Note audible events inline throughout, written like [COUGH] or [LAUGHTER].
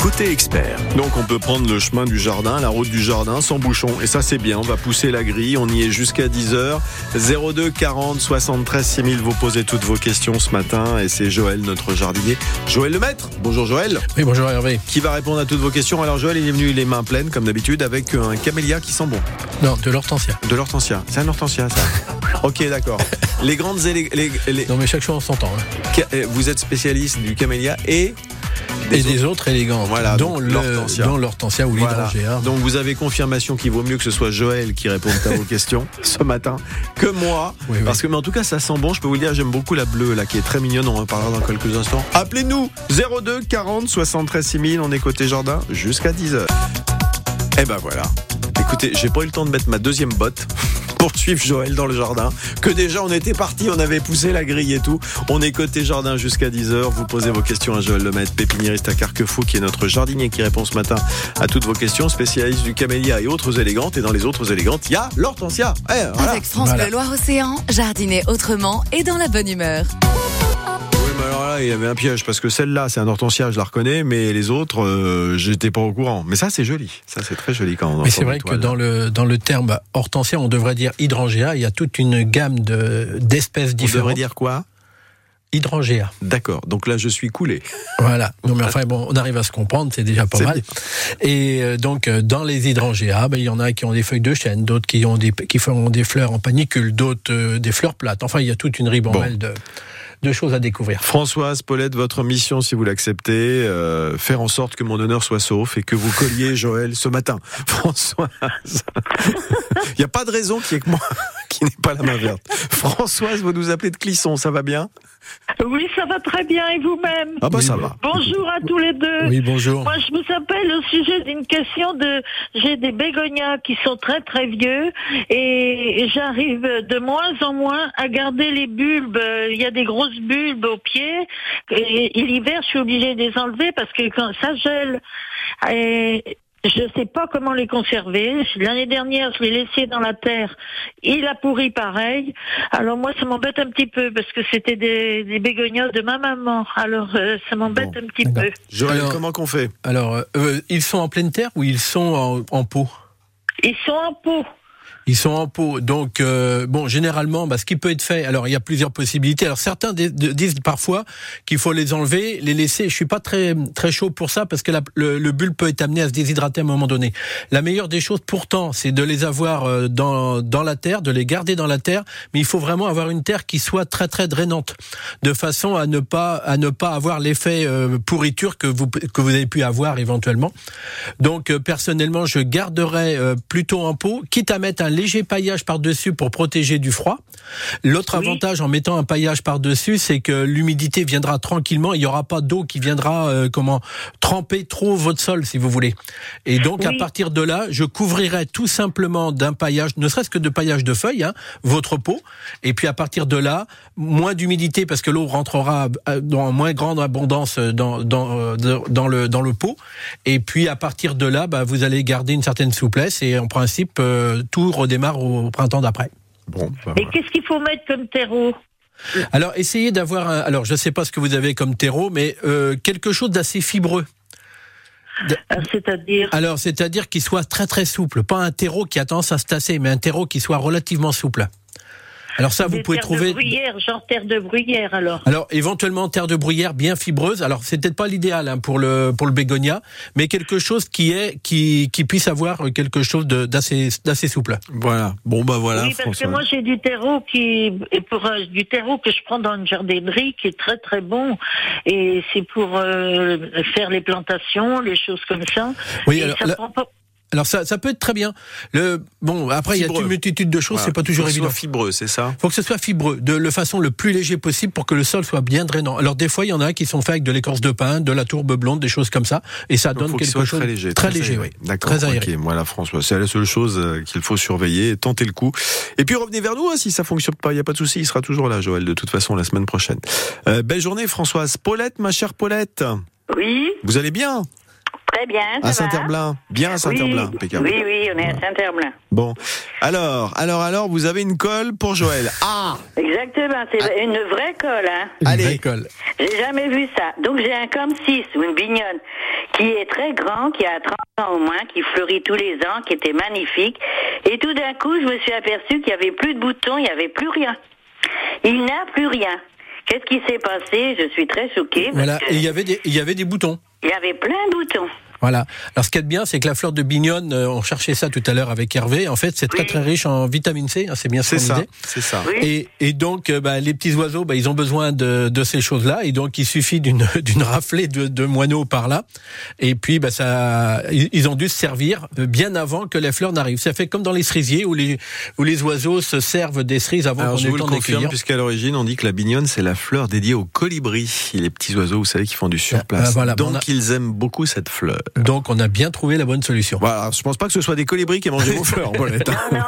Côté expert. Donc on peut prendre le chemin du jardin, la route du jardin sans bouchon. Et ça c'est bien, on va pousser la grille, on y est jusqu'à 10h. 02 40 73 6000, vous posez toutes vos questions ce matin. Et c'est Joël, notre jardinier. Joël le maître, bonjour Joël. Oui, bonjour Hervé. Qui va répondre à toutes vos questions. Alors Joël, il est venu les mains pleines comme d'habitude avec un camélia qui sent bon. Non, de l'hortensia. De l'hortensia, c'est un hortensia ça. [LAUGHS] ok d'accord. Les grandes et les, les- Non, mais chaque chose en son temps. hein. Euh, Vous êtes spécialiste du camélia et Et des autres élégantes, Voilà, dont l'hortensia. dont l'hortensia ou Voilà. l'hydrangea. Donc vous avez confirmation qu'il vaut mieux que ce soit Joël qui réponde à vos [LAUGHS] questions ce matin que moi. Oui, oui. Parce que mais en tout cas ça sent bon. Je peux vous le dire, j'aime beaucoup la bleue là qui est très mignonne. On en parlera dans quelques instants. Appelez-nous 02 40 73 6000. On est côté jardin jusqu'à 10h. Et ben voilà. Écoutez, j'ai pas eu le temps de mettre ma deuxième botte [LAUGHS] pour suivre Joël dans le jardin. Que déjà on était parti, on avait poussé la grille et tout. On est côté jardin jusqu'à 10h. Vous posez vos questions à Joël Lemaitre, pépiniériste à Carquefou, qui est notre jardinier qui répond ce matin à toutes vos questions, spécialiste du camélia et autres élégantes. Et dans les autres élégantes, il y a l'hortensia. Eh, voilà. Avec France Voilà. Bleu Loire-Océan, jardiner autrement et dans la bonne humeur. Alors là, il y avait un piège parce que celle-là, c'est un hortensia, je la reconnais, mais les autres, euh, j'étais pas au courant. Mais ça, c'est joli. Ça, c'est très joli quand on Mais c'est vrai que dans le, dans le terme hortensia, on devrait dire hydrangea. Il y a toute une gamme de- d'espèces On différentes. devrait dire quoi? Hydrangea. D'accord. Donc là, je suis coulé. Voilà. Non, mais enfin, bon, on arrive à se comprendre, c'est déjà pas mal. Et euh, donc, euh, dans les hydrangea, ben, il y en a qui ont des feuilles de chêne, d'autres qui ont des, qui font des fleurs en panicule, d'autres euh, des fleurs plates. Enfin, il y a toute une ribambelle de, de choses à découvrir. Françoise, Paulette, votre mission, si vous l'acceptez, euh, faire en sorte que mon honneur soit sauf et que vous colliez [LAUGHS] Joël ce matin. [LAUGHS] Françoise. [LAUGHS] Il n'y a pas de raison qui est que moi qui n'ai pas la main verte. Françoise, vous nous appelez de Clisson, ça va bien? Oui, ça va très bien et vous-même Ah bah Oui, ça va. Bonjour à tous les deux. Oui, bonjour. Moi, je vous appelle au sujet d'une question de. J'ai des bégonias qui sont très très vieux et j'arrive de moins en moins à garder les bulbes. Il y a des grosses bulbes au pied et, et l'hiver, je suis obligée de les enlever parce que quand ça gèle. Et je ne sais pas comment les conserver. L'année dernière, je l'ai laissé dans la terre. Il a pourri pareil. Alors moi, ça m'embête un petit peu parce que c'était des, des bégonias de ma maman. Alors euh, ça m'embête Bon, un petit peu. Joël, Alors- comment qu'on fait Alors, euh, ils sont en pleine terre ou ils sont en, en pot? Ils sont en pot. Ils sont en pot. Donc, euh, bon, généralement, bah, ce qui peut être fait, alors il y a plusieurs possibilités. Alors, certains disent parfois qu'il faut les enlever, les laisser. Je suis pas très très chaud pour ça parce que le, le bulbe peut être amené à se déshydrater à un moment donné. La meilleure des choses, pourtant, c'est de les avoir euh, dans dans la terre, de les garder dans la terre. Mais il faut vraiment avoir une terre qui soit très très drainante, de façon à ne pas à ne pas avoir l'effet euh, pourriture que vous que vous avez pu avoir éventuellement. Donc euh, personnellement, je garderais plutôt en pot, quitte à mettre un léger paillage par-dessus pour protéger du froid. L'autre Oui. avantage en mettant un paillage par-dessus, c'est que l'humidité viendra tranquillement, il n'y aura pas d'eau qui viendra euh, comment tremper trop votre sol si vous voulez. Et donc à partir de là, je couvrirai tout simplement d'un paillage, ne serait-ce que de paillage de feuilles, hein, votre pot. Et puis à partir de là, moins d'humidité parce que l'eau rentrera euh, dans moins grande abondance dans dans euh, dans le dans le pot. Et puis à partir de là, bah, vous allez garder une certaine souplesse et en principe euh, tout redémarre au printemps d'après. Bon, bah, Et qu'est-ce qu'il faut mettre comme terreau Alors essayez d'avoir un. Alors je sais pas ce que vous avez comme terreau, mais euh, quelque chose d'assez fibreux. Ah, C'est-à-dire Alors c'est-à-dire qu'il soit très très souple, pas un terreau qui a tendance à se tasser, mais un terreau qui soit relativement souple. Alors ça, vous des pouvez terres trouver. de bruyère, genre terre de bruyère alors. Alors éventuellement terre de bruyère bien fibreuse. Alors c'est peut-être pas l'idéal hein, pour le pour le bégonia, mais quelque chose qui est qui qui puisse avoir quelque chose de- d'assez d'assez souple. voilà. Bon bah voilà, oui, parce François. que moi j'ai du terreau qui et pour euh, du terreau que je prends dans une jardinerie qui est très très bon et c'est pour euh, faire les plantations, les choses comme ça. Oui, et alors, ça là- prend pas. Alors ça ça peut être très bien. Le bon après il y a une multitude de choses, Voilà. c'est pas toujours Faut que ce évident. soit fibreux, c'est ça? Faut que ce soit fibreux, de la façon le plus léger possible pour que le sol soit bien drainant. Alors des fois, il y en a qui sont faits avec de l'écorce de pin, de la tourbe blonde, des choses comme ça, et ça Donc, donne quelque soit chose très léger. très léger, oui. D'accord. Très aéré. Ok, voilà François, c'est la seule chose euh, qu'il faut surveiller, tenter le coup. Et puis revenez vers nous hein, si ça fonctionne pas, il y a pas de souci, il sera toujours là Joël de toute façon la semaine prochaine. Euh, belle journée Françoise. Paulette, ma chère Paulette, Oui, vous allez bien? Très bien. Ça À Saint-Herblain. Bien à Saint-Herblain, oui. impeccable. oui, oui, on est à Saint-Herblain. Bon. Alors, alors, alors, vous avez une colle pour Joël. Ah Exactement, c'est une vraie colle. Hein. Une Allez. vraie colle. J'ai jamais vu ça. Donc j'ai un comme 6 ou une bignonne qui est très grand, qui a 30 ans au moins, qui fleurit tous les ans, qui était magnifique. Et tout d'un coup, je me suis aperçu qu'il y avait plus de boutons, il n'y avait plus rien. Il n'a plus rien. Qu'est-ce qui s'est passé? Je suis très choquée. Voilà. que Et il y avait des, il y avait des boutons. il y avait plein de boutons. Voilà. Alors ce qui est bien, c'est que la fleur de bignonne, euh, on cherchait ça tout à l'heure avec Hervé. En fait, c'est très Oui. très riche en vitamine C. hein, c'est bien ce ça, c'est ça. Oui. Et, et donc, euh, bah, les petits oiseaux, bah, ils ont besoin de, de ces choses-là, et donc il suffit d'une [LAUGHS] d'une raflée de, de moineaux par là, et puis bah, ça, ils ont dû se servir bien avant que les fleurs n'arrivent. Ça fait comme dans les cerisiers où les où les oiseaux se servent des cerises avant Alors qu'on je ait vous le temps confirme puisqu'à l'origine on dit que la bignonne c'est la fleur dédiée aux colibris, les petits oiseaux vous savez qui font du surplace. Ah, voilà, Donc a- ils aiment beaucoup cette fleur. Donc on a bien trouvé la bonne solution. Voilà, je pense pas que ce soit des colibris qui aient mangé vos fleurs, Paulette. [LAUGHS] Non,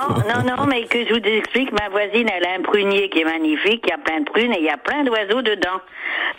non, non, mais que je vous explique, ma voisine, elle a un prunier qui est magnifique, il y a plein de prunes et il y a plein d'oiseaux dedans.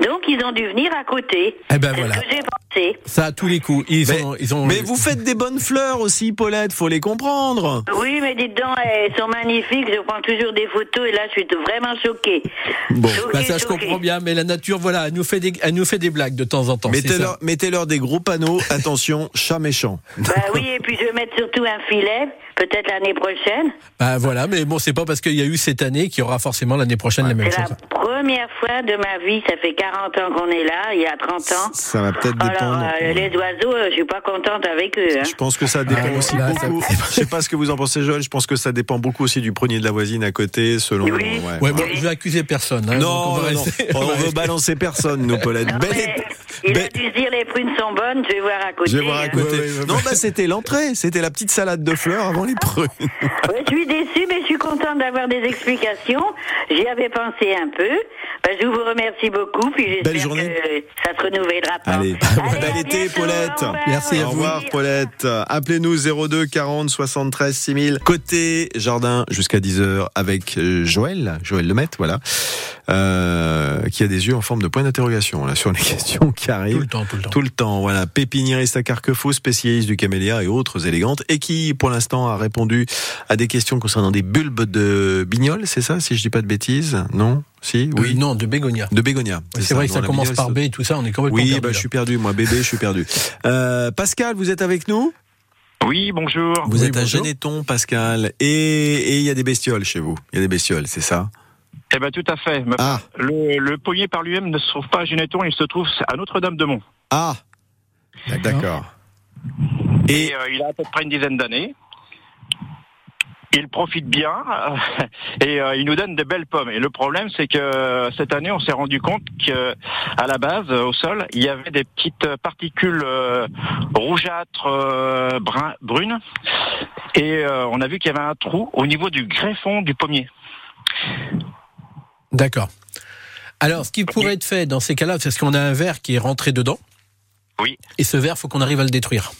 Donc ils ont dû venir à côté. Eh ben C'est voilà. ce que j'ai pensé. Ça à tous les coups. Ils Mais, ont, ils ont. mais vous faites des bonnes fleurs aussi, Paulette, faut les comprendre. Oui, mais dites donc, elles sont magnifiques, je prends toujours des photos et là je suis vraiment choquée. Bon. Choquée, Bah, ça je comprends bien, mais la nature, voilà, elle nous fait des, elle nous fait des blagues de temps en temps. Mettez-leur mettez-leur des gros panneaux, attention, chat méchant. Bah oui, et puis je vais mettre surtout un filet, peut-être l'année prochaine. Bah voilà, mais bon, c'est pas parce qu'il y a eu cette année qu'il y aura forcément l'année prochaine la même C'est chose. la première fois de ma vie, ça fait 40 ans qu'on est là, il y a 30 ans. Ça va peut-être Alors, dépendre. euh, les oiseaux, euh, je suis pas contente avec eux. Hein. Je pense que ça dépend Ah, aussi là, ça- beaucoup. Je sais pas ce que vous en pensez, Joël. Je pense que ça dépend beaucoup aussi du prunier de la voisine à côté, selon. Oui. Ouais, bon, Oui. je vais accuser personne. hein, Non, on va non, non. rester- on on va [LAUGHS] veut balancer personne, nous, Paulette. Non, mais il a belle- dû se dire les prunes sont bonnes, je vais voir à côté. Je vais voir à hein. côté. Non, bah c'était l'entrée, c'était la petite salade de fleurs avant les [LAUGHS] prunes. Ouais, je suis déçue, mais je suis contente d'avoir des explications. J'y avais pensé un peu. Ben, je vous remercie beaucoup, puis Belle journée. que ça se renouvellera pas. Allez, [LAUGHS] Allez, bel à été, Paulette. au. Merci à Au revoir, Paulette. Appelez-nous 02 40 73 6000. Côté jardin jusqu'à 10h avec euh, Joël, Joël Lemaitre, voilà, euh, qui a des yeux en forme de point d'interrogation là sur les [LAUGHS] questions qui arrivent. Tout le temps, tout le temps. Tout le temps, voilà. Pépiniériste à Carquefou, spécialiste du camélia et autres élégantes, et qui, pour l'instant, a répondu à des questions concernant des de bignol, c'est ça, si je dis pas de bêtises? Non? Si? Euh, Oui non, de bégonia. De bégonia. C'est vrai que ça commence bignole, par B et tout ça, on est complètement Oui, perdu, bah, là. je suis perdu, moi, bébé, je suis perdu. Euh, Pascal, vous êtes avec nous? Oui, bonjour. Vous Oui, êtes à. Geneton, Pascal, et et il y a des bestioles chez vous. Il y a des bestioles, c'est ça? Eh ben tout à fait. Ah, Le, le pommier par lui-même ne se trouve pas à Geneton, il se trouve à Notre-Dame-de-Mont. ah, d'accord. Et Et euh, il a à peu près une dizaine d'années. Il profite bien euh, et euh, il nous donne de belles pommes. Et le problème, c'est que euh, cette année, on s'est rendu compte que à la base, au sol, il y avait des petites particules rougeâtres, brun, brunes. Et on a vu qu'il y avait un trou au niveau du greffon du pommier. D'accord. Alors, ce qui pourrait être fait dans ces cas-là, c'est parce qu'on a un verre qui est rentré dedans. Oui. Et ce verre, faut qu'on arrive à le détruire.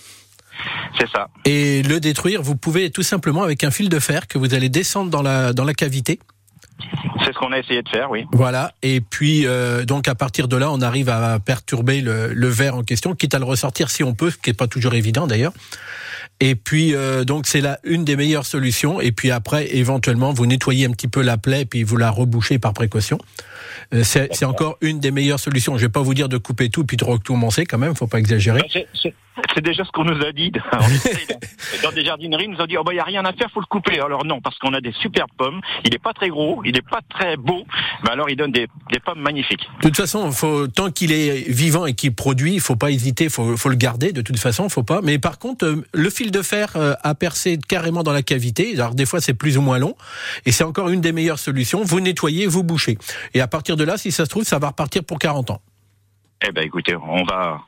C'est ça. Et le détruire, vous pouvez tout simplement avec un fil de fer que vous allez descendre dans la dans la cavité. C'est ce qu'on a essayé de faire, oui. Voilà. Et puis euh, donc à partir de là, on arrive à perturber le, le verre en question, quitte à le ressortir si on peut, ce qui est pas toujours évident d'ailleurs. Et puis euh, donc c'est là une des meilleures solutions. Et puis après, éventuellement, vous nettoyez un petit peu la plaie, puis vous la rebouchez par précaution. Euh, C'est encore une des meilleures solutions. Je vais pas vous dire de couper tout puis de recommencer quand même, faut pas exagérer. C'est- déjà ce qu'on nous a dit. [LAUGHS] Dans des jardineries, ils nous ont dit, oh bah, il n'y a rien à faire, faut le couper. Alors non, parce qu'on a des superbes pommes. Il n'est pas très gros, il n'est pas très beau, mais alors il donne des, des pommes magnifiques. De toute façon, faut, tant qu'il est vivant et qu'il produit, il faut pas hésiter, faut, faut le garder. De toute façon, faut pas. Mais par contre, euh, le fil de fer euh, a percé carrément dans la cavité. Alors des fois, c'est plus ou moins long, et c'est encore une des meilleures solutions. Vous nettoyez, vous bouchez, et à partir de là, si ça se trouve, ça va repartir pour 40 ans. Eh ben écoutez, on va,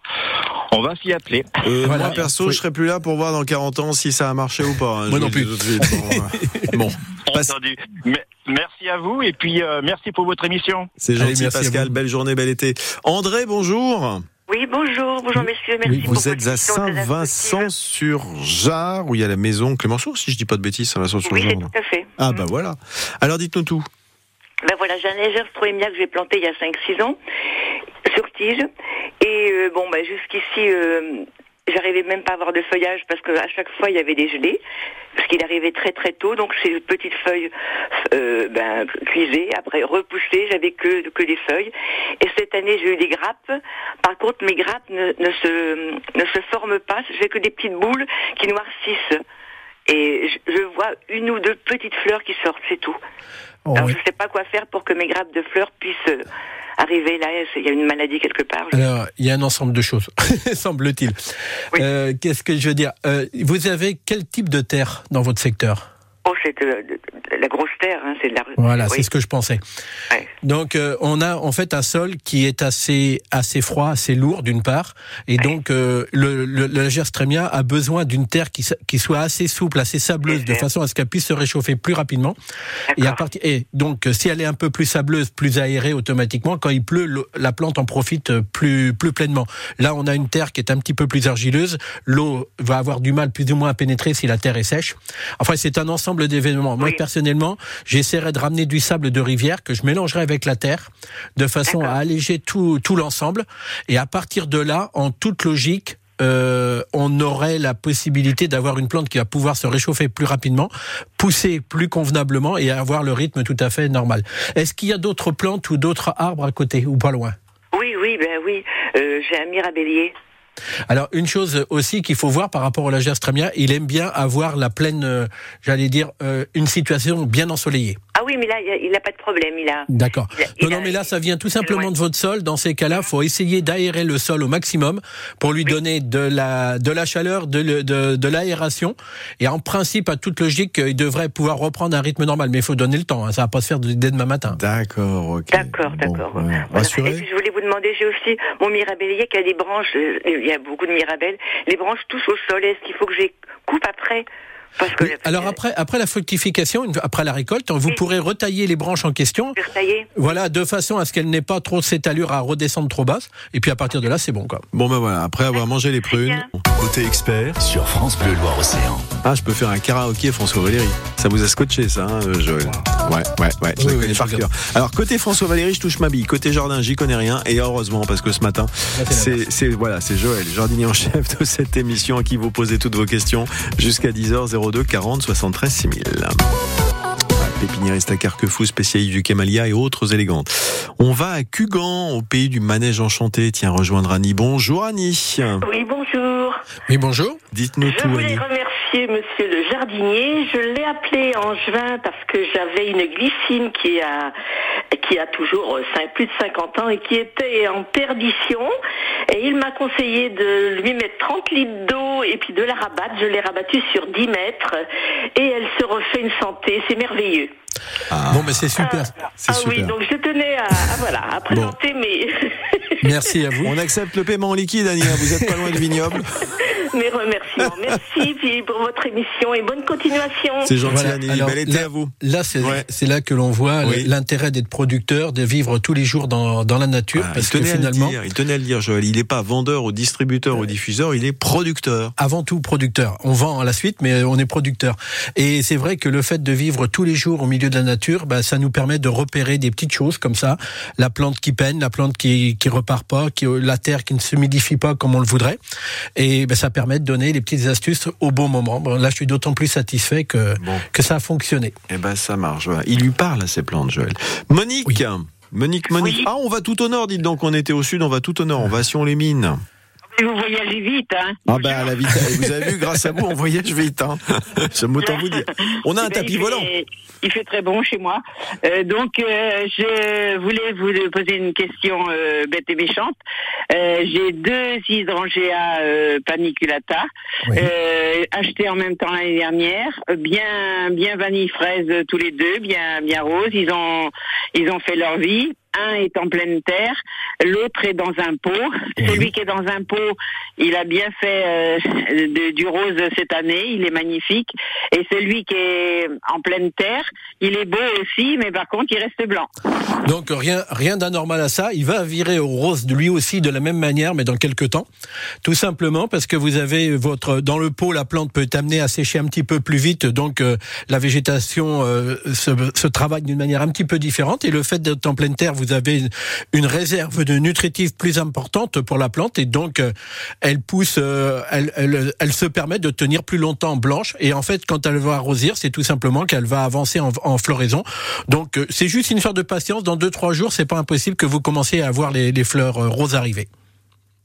on va s'y atteler. euh, Voilà. moi, perso, Oui. je serai plus là pour voir dans 40 ans si ça a marché ou pas. hein, Moi non plus. tout de suite. [LAUGHS] Bon, Entendu. Mais- merci à vous et puis euh, merci pour votre émission. c'est Allez, gentil, merci Pascal. Belle journée, bel été. André, bonjour. Oui, bonjour, bonjour messieurs, merci Oui, Vous êtes à Saint-Vincent-sur-Jard, où il y a la maison Clémenceau, si je dis pas de bêtises, instructive. Oui, tout à fait. Ah bah voilà. Alors dites-nous tout. Ben voilà, j'ai un légère stroémia que j'ai planté il y a 5-6 ans sur tige. Et euh, bon, ben jusqu'ici, euh, j'arrivais même pas à avoir de feuillage parce que à chaque fois il y avait des gelées, parce qu'il arrivait très très tôt, donc ces petites feuilles euh, ben, cuisées, après repoussées, j'avais que que des feuilles. Et cette année j'ai eu des grappes. Par contre mes grappes ne, ne se ne se forment pas, j'ai que des petites boules qui noircissent. Et je, je vois une ou deux petites fleurs qui sortent, c'est tout. Oh, Alors oui. je sais pas quoi faire pour que mes grappes de fleurs puissent euh, arriver là. Il y a une maladie quelque part. je- Alors, il y a un ensemble de choses, [LAUGHS] semble-t-il. Oui. Euh, Qu'est-ce que je veux dire Euh, Vous avez quel type de terre dans votre secteur? Oh, c'est de- de- la grosse terre, hein, c'est de la. Voilà, oui. c'est ce que je pensais. Ouais. Donc, euh, on a en fait un sol qui est assez assez froid, assez lourd d'une part, et donc euh, le, le, Gerstrémia a besoin d'une terre qui, qui soit assez souple, assez sableuse, de façon à ce qu'elle puisse se réchauffer plus rapidement. Et, à partir, et donc, euh, si elle est un peu plus sableuse, plus aérée automatiquement, quand il pleut, la plante en profite plus, plus pleinement. Là, on a une terre qui est un petit peu plus argileuse. L'eau va avoir du mal plus ou moins à pénétrer si la terre est sèche. Enfin, c'est un ensemble d'événements. Moi, Oui. personnellement, j'essaierai de ramener du sable de rivière que je mélangerai avec la terre, de façon à alléger tout, tout l'ensemble. Et à partir de là, en toute logique, euh, on aurait la possibilité d'avoir une plante qui va pouvoir se réchauffer plus rapidement, pousser plus convenablement et avoir le rythme tout à fait normal. Est-ce qu'il y a d'autres plantes ou d'autres arbres à côté ou pas loin? Oui, oui, ben oui. Euh, j'ai un mirabellier. Alors une chose aussi qu'il faut voir par rapport au lagerstrémia, il aime bien avoir la pleine, euh, j'allais dire, euh, une situation bien ensoleillée. Ah oui, mais là, il n'a pas de problème. Il a. D'accord. Il il Non, mais là, ça vient tout simplement loin. de votre sol. Dans ces cas-là, faut essayer d'aérer le sol au maximum pour lui donner de la, de la chaleur, de, le- de, de l'aération. Et en principe, à toute logique, il devrait pouvoir reprendre un rythme normal. Mais il faut donner le temps. hein. Ça va pas se faire dès demain matin. D'accord, ok. D'accord, Bon, d'accord. ouais. Voilà. Et puis je voulais vous demander, j'ai aussi mon mirabellier qui a des branches. euh, Il y a beaucoup de mirabelles. Les branches touchent au sol. Est-ce qu'il faut que je les coupe après Parce que Oui, Alors après, après la fructification, après la récolte, vous Oui. pourrez retailler les branches en question. retailler. Voilà, de façon à ce qu'elle n'ait pas trop cette allure à redescendre trop basse. Et puis à partir de là, c'est bon, quoi. Bon ben voilà, après avoir mangé les prunes. Côté expert sur France Bleu Loire-Océan. ah je peux faire un karaoké François Valéry. Ça vous a scotché ça, hein, euh, Joël Ouais, ouais, ouais, je Oui, oui, par cœur. Alors côté François Valéry, je touche ma bille. Côté jardin, j'y connais rien. Et heureusement parce que ce matin, c'est voilà, c'est Joël, jardinier en chef de cette émission à qui vous posez toutes vos questions jusqu'à 10h02 40 73 6000. Pépiniériste à Carquefou, spécialiste du Kémalia et autres élégantes. On va à Cugan, au pays du manège enchanté. Tiens, rejoindre Annie. Bonjour Annie. Oui, bonjour. Oui, bonjour. Dites-nous Je tout voulais Annie. remercier monsieur le jardinier. Je l'ai appelé en juin parce que j'avais une glycine qui a qui a toujours euh, plus de 50 ans et qui était en perdition. Et il m'a conseillé de lui mettre 30 litres d'eau et puis de la rabattre. Je l'ai rabattue sur 10 mètres et elle se refait une santé. C'est merveilleux. Bon, mais c'est super. C'est ah super. oui, donc je tenais à, à, voilà, à présenter mes, [LAUGHS] Merci à vous. On accepte le paiement en liquide, Annie. hein. Vous êtes pas loin du vignoble. [LAUGHS] mes remerciements. Merci puis pour votre émission et bonne continuation. C'est gentil, Voilà. Annie. Alors, Bel été là- à vous. Là, c'est Ouais. c'est là que l'on voit Oui. l'intérêt d'être producteur, de vivre tous les jours dans, dans la nature, Ah, parce il que tenait à le finalement, dire, il tenait à le dire, Joël. Il n'est pas vendeur au distributeur, au diffuseur, il est producteur. avant tout producteur. On vend à la suite, mais on est producteur. Et c'est vrai que le fait de vivre tous les jours au milieu de la nature, bah, ça nous permet de repérer des petites choses comme ça. La plante qui peine, la plante qui qui repart pas, qui, la terre qui ne se humidifie pas comme on le voudrait. Et bah, ça permet de donner les petites astuces au bon moment. Bon, là, je suis d'autant plus satisfait que, Bon. que ça a fonctionné. Eh ben, ça marche. Il lui parle à ces plantes, Joël. Monique. Monique, Monique. Oui. Ah, on va tout au nord, dites donc. On était au sud, on va tout au nord. On va sur les mines. Vous voyagez vite, hein Ah, ben, la vitesse. Vous avez vu, grâce à vous, on voyage vite, hein. J'aime autant vous dire. On a un [LAUGHS] ben, tapis il volant. fait- Il fait très bon chez moi. Euh, donc, euh, je voulais vous poser une question euh, bête et méchante. J'ai deux hydrangeas euh, paniculata Oui. achetés en même temps l'année dernière, bien bien vanille fraise tous les deux, bien bien rose. Ils ont ils ont fait leur vie. Un est en pleine terre, l'autre est dans un pot. Celui qui est dans un pot, il a bien fait euh, de- du rose cette année, il est magnifique. Et celui qui est en pleine terre, il est beau aussi, mais par contre, il reste blanc. Donc rien, rien d'anormal à ça. Il va virer au rose lui aussi de la même manière, mais dans quelques temps. Tout simplement parce que vous avez votre dans le pot, la plante peut être amenée à sécher un petit peu plus vite, donc euh, la végétation euh, se, se travaille d'une manière un petit peu différente. Et le fait d'être en pleine terre vous avez une, réserve de nutritifs plus importante pour la plante et donc euh, elle pousse, euh, elle, elle, elle se permet de tenir plus longtemps blanche. Et en fait, quand elle va arrosir, c'est tout simplement qu'elle va avancer en, en floraison. Donc euh, c'est juste une sorte de patience. Dans deux trois jours, c'est pas impossible que vous commenciez à voir les, les fleurs roses arriver.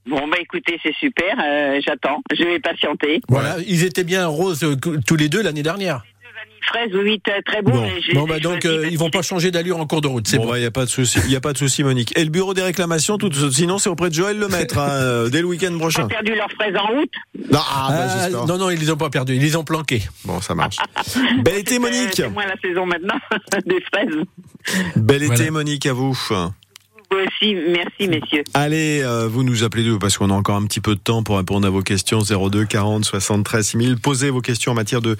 Bon, bah écoutez, c'est super. euh, J'attends. Je vais patienter. Voilà, ils étaient bien roses euh, tous les deux l'année dernière. Fraise, oui, très, bon. Bon, bon bah donc euh, ils vont pas changer d'allure en cours de route. C'est Bon, bon. bah, y a pas de souci, y a pas de souci, Monique. Et le bureau des réclamations, tout, sinon c'est auprès de Joël Lemaître, hein, euh, dès le week-end Ils prochain. ont perdu leurs fraises en route. Non, ah, bah, Ah, non non ils les ont pas perdus, ils les ont planqués. Bon, ça marche. [LAUGHS] Bel été, Monique. C'est moins la saison maintenant [LAUGHS] des fraises. Bel été. Monique, à vous. Aussi, merci messieurs. Allez, euh, vous nous appelez nous parce qu'on a encore un petit peu de temps pour répondre à vos questions 02 40 73 6000. Posez vos questions en matière de,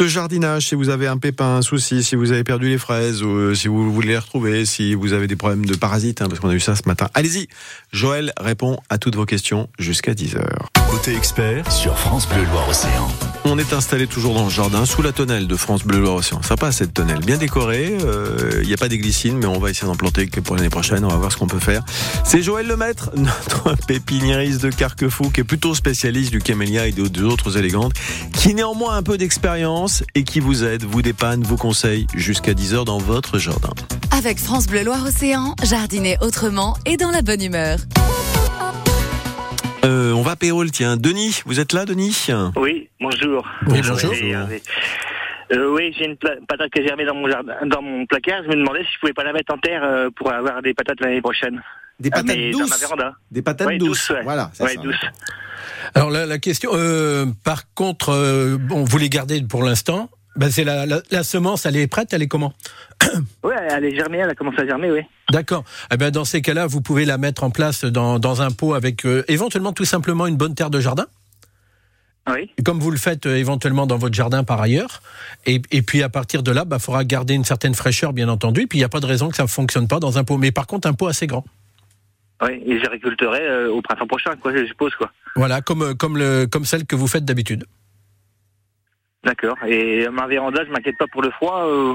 jardinage. Si vous avez un pépin, un souci, si vous avez perdu les fraises, euh, si vous voulez les retrouver, si vous avez des problèmes de parasites, hein, parce qu'on a eu ça ce matin. Allez-y. Joël répond à toutes vos questions jusqu'à 10h. Côté expert sur France Bleu Loire Océan. On est installé toujours dans le jardin, sous la tonnelle de France Bleu Loire Océan. Sympa cette tonnelle, bien décorée. euh, Il n'y a pas des glycines, mais on va essayer d'en planter que pour l'année prochaine. On va voir ce qu'on peut faire. C'est Joël Lemaître, [LAUGHS] notre pépiniériste de Carquefou, qui est plutôt spécialiste du camélia et d'autres élégantes, qui néanmoins a un peu d'expérience et qui vous aide, vous dépanne, vous conseille jusqu'à 10h dans votre jardin. Avec France Bleu Loire Océan, jardiner autrement et dans la bonne humeur. Euh, on va Péole, tiens. Denis, vous êtes là, Denis? Oui, bonjour. Oui, bonjour. Oui, Hervé. Euh, oui, j'ai une patate que j'ai remis dans mon jardin, dans mon placard. Je me demandais si je pouvais pas la mettre en terre euh, pour avoir des patates l'année prochaine. Des Ah, patates dans ma douces. véranda. Des patates Ouais, douces. douces, ouais. Voilà, Ouais, ça. douces. Alors la, la question, euh, par contre, euh, bon, vous les gardez pour l'instant. Ben c'est la, la, la semence, elle est prête, elle est comment [COUGHS] Ouais, elle est germée, elle a commencé à germer, oui. D'accord. Eh ben dans ces cas-là, vous pouvez la mettre en place dans, dans un pot avec euh, éventuellement tout simplement une bonne terre de jardin. Oui. Comme vous le faites euh, éventuellement dans votre jardin par ailleurs. Et, et puis à partir de là, il faudra garder une certaine fraîcheur, bien entendu. Et puis il n'y a pas de raison que ça ne fonctionne pas dans un pot. Mais par contre, un pot assez grand. Oui, et je récolterai euh, au printemps prochain, quoi, je suppose, quoi. Voilà, comme, comme, le, comme celle que vous faites d'habitude. D'accord. Et ma véranda, je m'inquiète pas pour le froid. euh,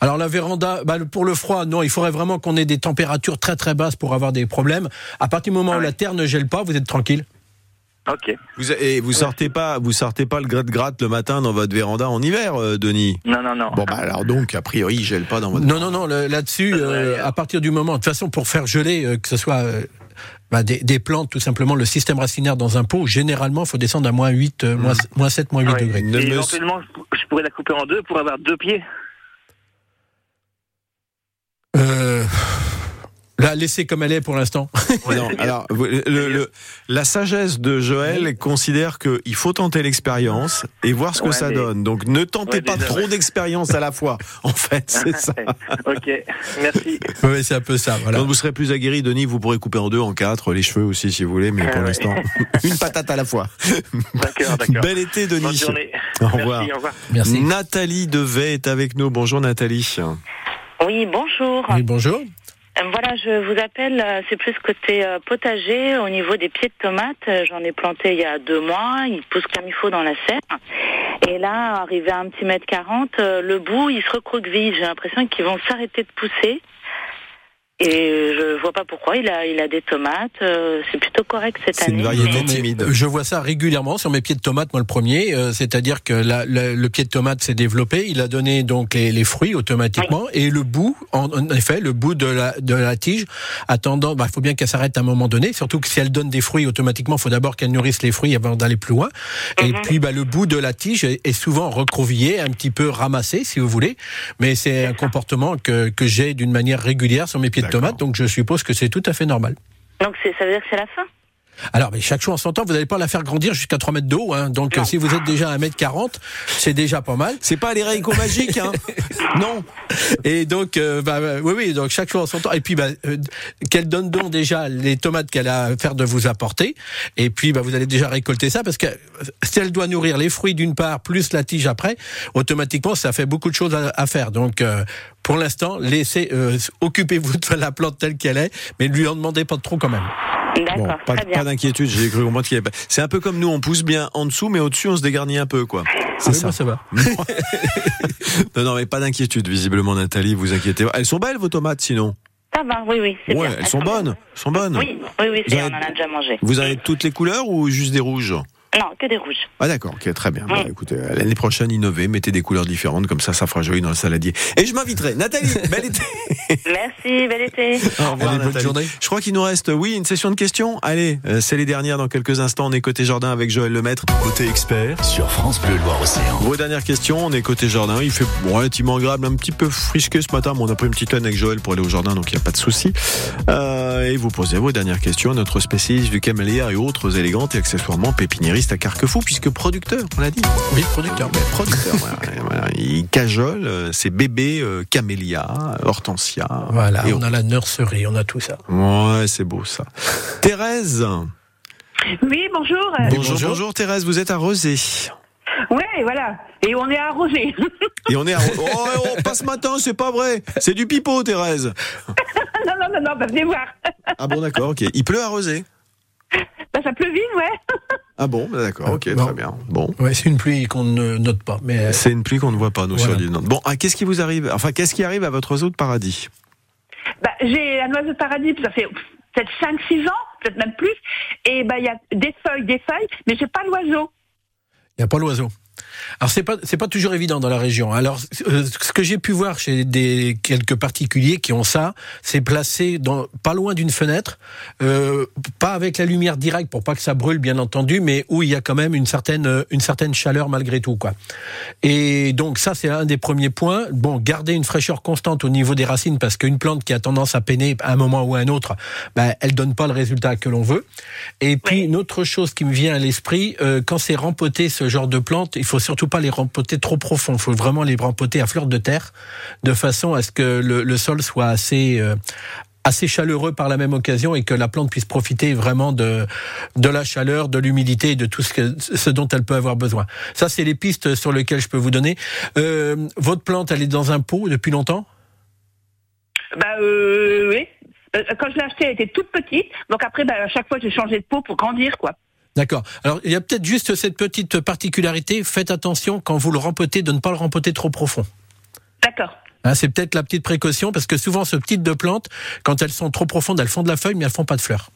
Alors la véranda, bah, pour le froid, non, il faudrait vraiment qu'on ait des températures très très basses pour avoir des problèmes. À partir du moment Ah où ouais. la terre ne gèle pas, vous êtes tranquille. Ok. Vous, et vous sortez pas, vous sortez pas le gratte-gratte le matin dans votre véranda en hiver, euh, Denis? Non, non, non. Bon bah alors donc a priori il gèle pas dans votre. Non, non, non, là-dessus, euh, à partir du moment, de toute façon, pour faire geler, euh, que ce soit euh, bah, des, des plantes, tout simplement, le système racinaire dans un pot, généralement, il faut descendre à moins 8, euh, moins, moins 7, moins 8 Ouais. degrés. Et me- éventuellement, je je pourrais la couper en deux pour avoir deux pieds? Euh, la laisser comme elle est pour l'instant. [LAUGHS] Non, alors le- le- la sagesse de Joël considère qu'il faut tenter l'expérience et voir ce que Ouais, ça mais- donne. Donc ne tentez Ouais, pas déjà, trop ouais. d'expérience à la fois. [LAUGHS] En fait, [LAUGHS] c'est ça. ok, merci. oui, c'est un peu ça, voilà. Quand vous serez plus aguerri, Denis, vous pourrez couper en deux, en quatre, les cheveux aussi si vous voulez, mais pour Ah ouais. l'instant, une patate à la fois. D'accord, d'accord. Bel été, Bonne Denis. journée. Au Merci, revoir. au revoir. Merci. Nathalie Devet est avec nous. Bonjour Nathalie. Oui, bonjour. Oui, bonjour. Euh, Voilà, je vous appelle, euh, c'est plus côté euh, potager, au niveau des pieds de tomates. J'en ai planté il y a deux mois, ils poussent comme il faut dans la serre. Et là, arrivé à un petit mètre quarante, le bout, il se recroqueville. J'ai l'impression qu'ils vont s'arrêter de pousser. Et je vois pas pourquoi. Il a, il a des tomates. euh, c'est plutôt correct cette C'est une année. variété mais- timide. Je vois ça régulièrement sur mes pieds de tomate, moi le premier. euh, C'est-à-dire que la- la- le pied de tomate s'est développé, il a donné donc les, les fruits automatiquement, et le bout, en, en effet, le bout de la, de la tige, attendant, bah, il faut bien qu'elle s'arrête à un moment donné. Surtout que si elle donne des fruits automatiquement, il faut d'abord qu'elle nourrisse les fruits avant d'aller plus loin. Et Mhm. puis bah, le bout de la tige est, est souvent recroquevillé, un petit peu ramassé, si vous voulez. Mais c'est un comportement que, que j'ai d'une manière régulière sur mes pieds de Donc je suppose que c'est tout à fait normal. Donc ça veut dire que c'est la fin? Alors, mais chaque chose en son temps, vous n'allez pas la faire grandir jusqu'à 3 mètres d'eau. Hein. Donc, si vous êtes déjà à 1 mètre 40, c'est déjà pas mal. C'est pas les réicos magiques, hein [LAUGHS] Non. Et donc, euh, bah, bah, oui, oui, donc chaque chose en son temps. Et puis, bah, euh, qu'elle donne donc déjà les tomates qu'elle a à faire de vous apporter. Et puis, bah, vous allez déjà récolter ça parce que euh, si elle doit nourrir les fruits d'une part, plus la tige après, automatiquement, ça fait beaucoup de choses à, à faire. Donc, euh, pour l'instant, laissez, euh, occupez-vous de la plante telle qu'elle est, mais ne lui en demandez pas trop quand même. D'accord, Bon, pas, d'inquiétude, j'ai cru comprendre qu'il y avait pas- C'est un peu comme nous, on pousse bien en dessous, mais au-dessus, on se dégarnit un peu, quoi. C'est Oui, ça. moi, ça va. [LAUGHS] non, non, mais pas d'inquiétude, visiblement, Nathalie, vous inquiétez pas. Elles sont belles, vos tomates, sinon Ça va, oui, oui. c'est Ouais, bien. elles sont bonnes. Elles sont bonnes. Oui, oui, oui, Vous c'est- avez- on en a déjà mangé. Vous avez toutes les couleurs ou juste des rouges Non, que des rouges. Ah d'accord, ok, très bien. Bah, écoutez, l'année prochaine, innovez, mettez des couleurs différentes, comme ça, ça fera joli dans le saladier. Et je m'inviterai. Nathalie, [LAUGHS] bel été. Merci, bel été. Au revoir, Nathalie. Je crois qu'il nous reste, oui, une session de questions. Allez, euh, c'est les dernières dans quelques instants. On est côté jardin avec Joël Lemaître. Côté expert sur France Bleu Loire-Océan. Vos dernières questions, on est côté jardin. Il fait bon, relativement agréable, un petit peu frisqué ce matin, mais on a pris une petite laine avec Joël pour aller au jardin, donc il n'y a pas de souci. Euh, et vous posez vos dernières questions à notre spécialiste du camélia et autres élégantes et accessoirement à Carquefou, puisque producteur, on l'a dit. Oui, producteur. Mais producteur, voilà, [LAUGHS] voilà. il cajole euh, ses bébés euh, camélia, hortensia. Voilà, et on a la nurserie, on a tout ça. Ouais, c'est beau ça. Thérèse. Oui, bonjour. Bonjour, bonjour, Thérèse, vous êtes à Rosé. Ouais, voilà. Et on est arrosé. Et on est à [LAUGHS] Oh, oh, pas ce matin, c'est pas vrai. C'est du pipeau, Thérèse. [LAUGHS] non, non, non, non, bah, venez voir. Ah bon, d'accord, ok. Il pleut à Rosé. Bah, ça pleut vite, ouais. [LAUGHS] Ah bon, bah, d'accord, ok, très bien. Bon. Ouais, c'est une pluie qu'on ne note pas, mais C'est une pluie qu'on ne voit pas, nous, Voilà. sur l'île Nantes. Bon, ah, qu'est-ce qui vous arrive Enfin, qu'est-ce qui arrive à votre oiseau de paradis? Bah, j'ai un oiseau de paradis, ça fait peut-être 5-6 ans, peut-être même plus. Et bah, il y a des feuilles, des feuilles, mais j'ai pas l'oiseau. il n'y a pas l'oiseau. Alors c'est pas c'est pas toujours évident dans la région. Alors euh, ce que j'ai pu voir chez des quelques particuliers qui ont ça, c'est placé dans pas loin d'une fenêtre, euh, pas avec la lumière directe pour pas que ça brûle bien entendu, mais où il y a quand même une certaine euh, une certaine chaleur malgré tout quoi. Et donc ça c'est un des premiers points. Bon, garder une fraîcheur constante au niveau des racines parce qu'une plante qui a tendance à peiner à un moment ou à un autre, ben, elle donne pas le résultat que l'on veut. Et puis une autre chose qui me vient à l'esprit, euh, quand c'est rempoté ce genre de plante, il faut surtout pas les rempoter trop profond. Il faut vraiment les rempoter à fleur de terre, de façon à ce que le, sol soit assez euh, assez chaleureux par la même occasion et que la plante puisse profiter vraiment de de la chaleur, de l'humidité et de tout ce que ce dont elle peut avoir besoin. Ça, c'est les pistes sur lesquelles je peux vous donner. Euh, votre plante, elle est dans un pot depuis longtemps? Bah, euh, oui. Quand je l'ai achetée, elle était toute petite. Donc après, bah, à chaque fois, j'ai changé de pot pour grandir, quoi. D'accord. Alors, il y a peut-être juste cette petite particularité. Faites attention quand vous le rempotez de ne pas le rempoter trop profond. D'accord. Hein, c'est peut-être la petite précaution parce que souvent ce type de plantes, quand elles sont trop profondes, elles font de la feuille mais elles font pas de fleurs.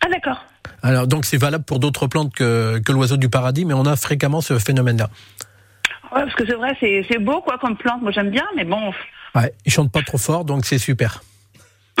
Ah, d'accord. Alors donc c'est valable pour d'autres plantes que, que l'oiseau du paradis, mais on a fréquemment ce phénomène-là. Ouais, parce que c'est vrai, c'est c'est beau, quoi, comme plante. Moi, j'aime bien, mais bon. Ouais, ils chantent pas trop fort, donc c'est super.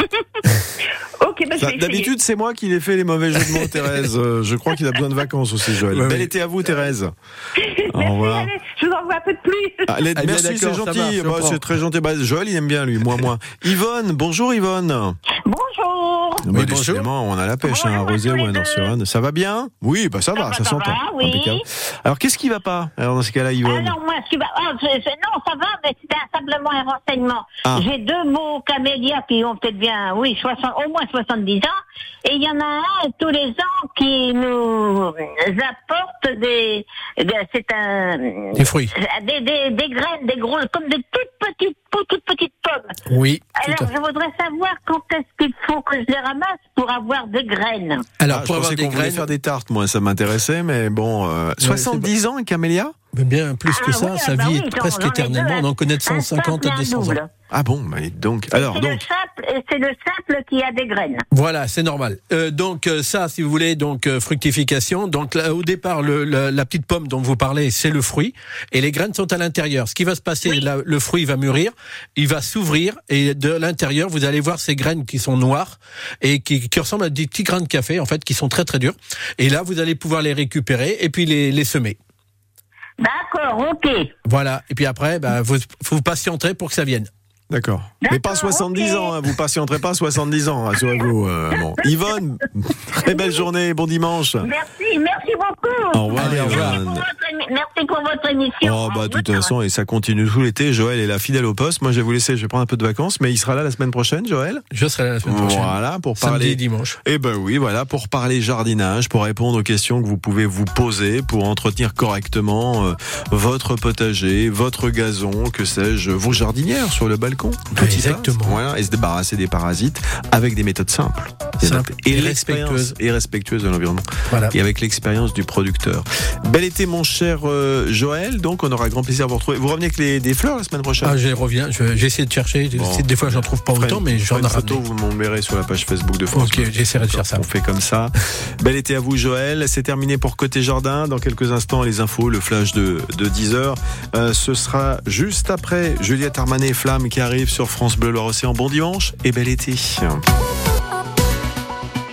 [LAUGHS] Ok, bah. D'habitude, c'est moi qui les fais les mauvais jeux de mots, [LAUGHS] Thérèse. Euh, je crois qu'il a besoin de vacances aussi, Joël. Ouais, Bel oui. été à vous, Thérèse. [LAUGHS] Au Merci, revoir. allez, je vous envoie un peu de pluie. Allez, Ah, merci, c'est gentil. Bah, c'est très gentil. Bah, Joël, il aime bien, lui, moi, moins. Yvonne, bonjour, Yvonne. Bonjour. Bah, bonjour. décidément, on a la pêche, hein, à Rosé ou les à deux. Nord-sur-Anne. Ça va bien Oui, bah ça va, va, ça ça s'entend. oui. Impeccable. Alors, qu'est-ce qui va pas Alors, dans ce cas-là, Yvonne Alors moi, ce qui va... ah, c'est- c'est- non, ça va, mais c'était simplement un renseignement. Ah. J'ai deux beaux camélias qui ont peut-être bien, oui, 60, au moins 70 ans, et il y en a un tous les ans qui nous apporte des, des- c'est un, Des fruits. des, des, des graines, des gros, comme de toutes petites, toutes petites pommes. Oui. Alors, je voudrais savoir quand est-ce qu'il faut que je les ramasse pour avoir des graines. Alors Ah, je pour avoir pensais des graines, faire des tartes, moi, ça m'intéressait, mais bon, euh, 70 ans, un camélia mais bien plus que ça, oui, sa bah vie oui, est presque éternellement. On en connaît de un 150 simple et à un 200 ans. Ah bon, bah, donc. Alors, donc. le et c'est le simple qui a des graines. Voilà, c'est normal. Euh, donc euh, ça, si vous voulez, donc euh, fructification. Donc là, au départ, le, le- la petite pomme dont vous parlez, c'est le fruit, et les graines sont à l'intérieur. Ce qui va se passer, là, le fruit va mûrir, il va s'ouvrir, et de l'intérieur, vous allez voir ces graines qui sont noires et qui, qui ressemblent à des petits grains de café, en fait, qui sont très très durs. Et là, vous allez pouvoir les récupérer et puis les, les semer. D'accord, ok. Voilà. Et puis après, bah, vous, vous patienterez pour que ça vienne. D'accord. Mais pas 70 ans, hein, vous patienterez pas 70 ans, rassurez-vous. euh, bon. [LAUGHS] Yvonne, très belle journée, bon dimanche. Merci, merci beaucoup. Au revoir, Allez, au revoir. Merci pour Yvonne. votre, émi- merci pour votre émission. Oh bah de toute façon et ça continue tout l'été. Joël est là fidèle au poste. Moi je vais vous laisser, je vais prendre un peu de vacances, mais il sera là la semaine prochaine, Joël. Je serai là la semaine prochaine. Voilà pour Samedi parler. et dimanche. Eh ben oui, voilà pour parler jardinage, pour répondre aux questions que vous pouvez vous poser, pour entretenir correctement euh, votre potager, votre gazon, que sais-je, vos jardinières sur le balcon. Tout Exactement. Voilà et se débarrasser des parasites avec des méthodes simples, Simples et respectueuses. et respectueuses de l'environnement. Voilà. Et avec l'expérience du producteur. Bel été mon cher. euh, Joël. Donc, on aura grand plaisir à vous retrouver. Vous revenez avec les, des fleurs la semaine prochaine? Ah, je reviens. je- J'essaie de chercher. Bon. Des fois, j'en trouve pas autant, mais j'en ai photo, vous m'enverrez sur la page Facebook de France. Ok, j'essaierai de faire ça. On fait comme ça. [LAUGHS] Bel été à vous, Joël. C'est terminé pour Côté Jardin. Dans quelques instants, les infos, le flash de, de 10h. Euh, ce sera juste après Juliette Armanet Flamme qui sur France Bleu Loire-Océan. Bon dimanche et bel été.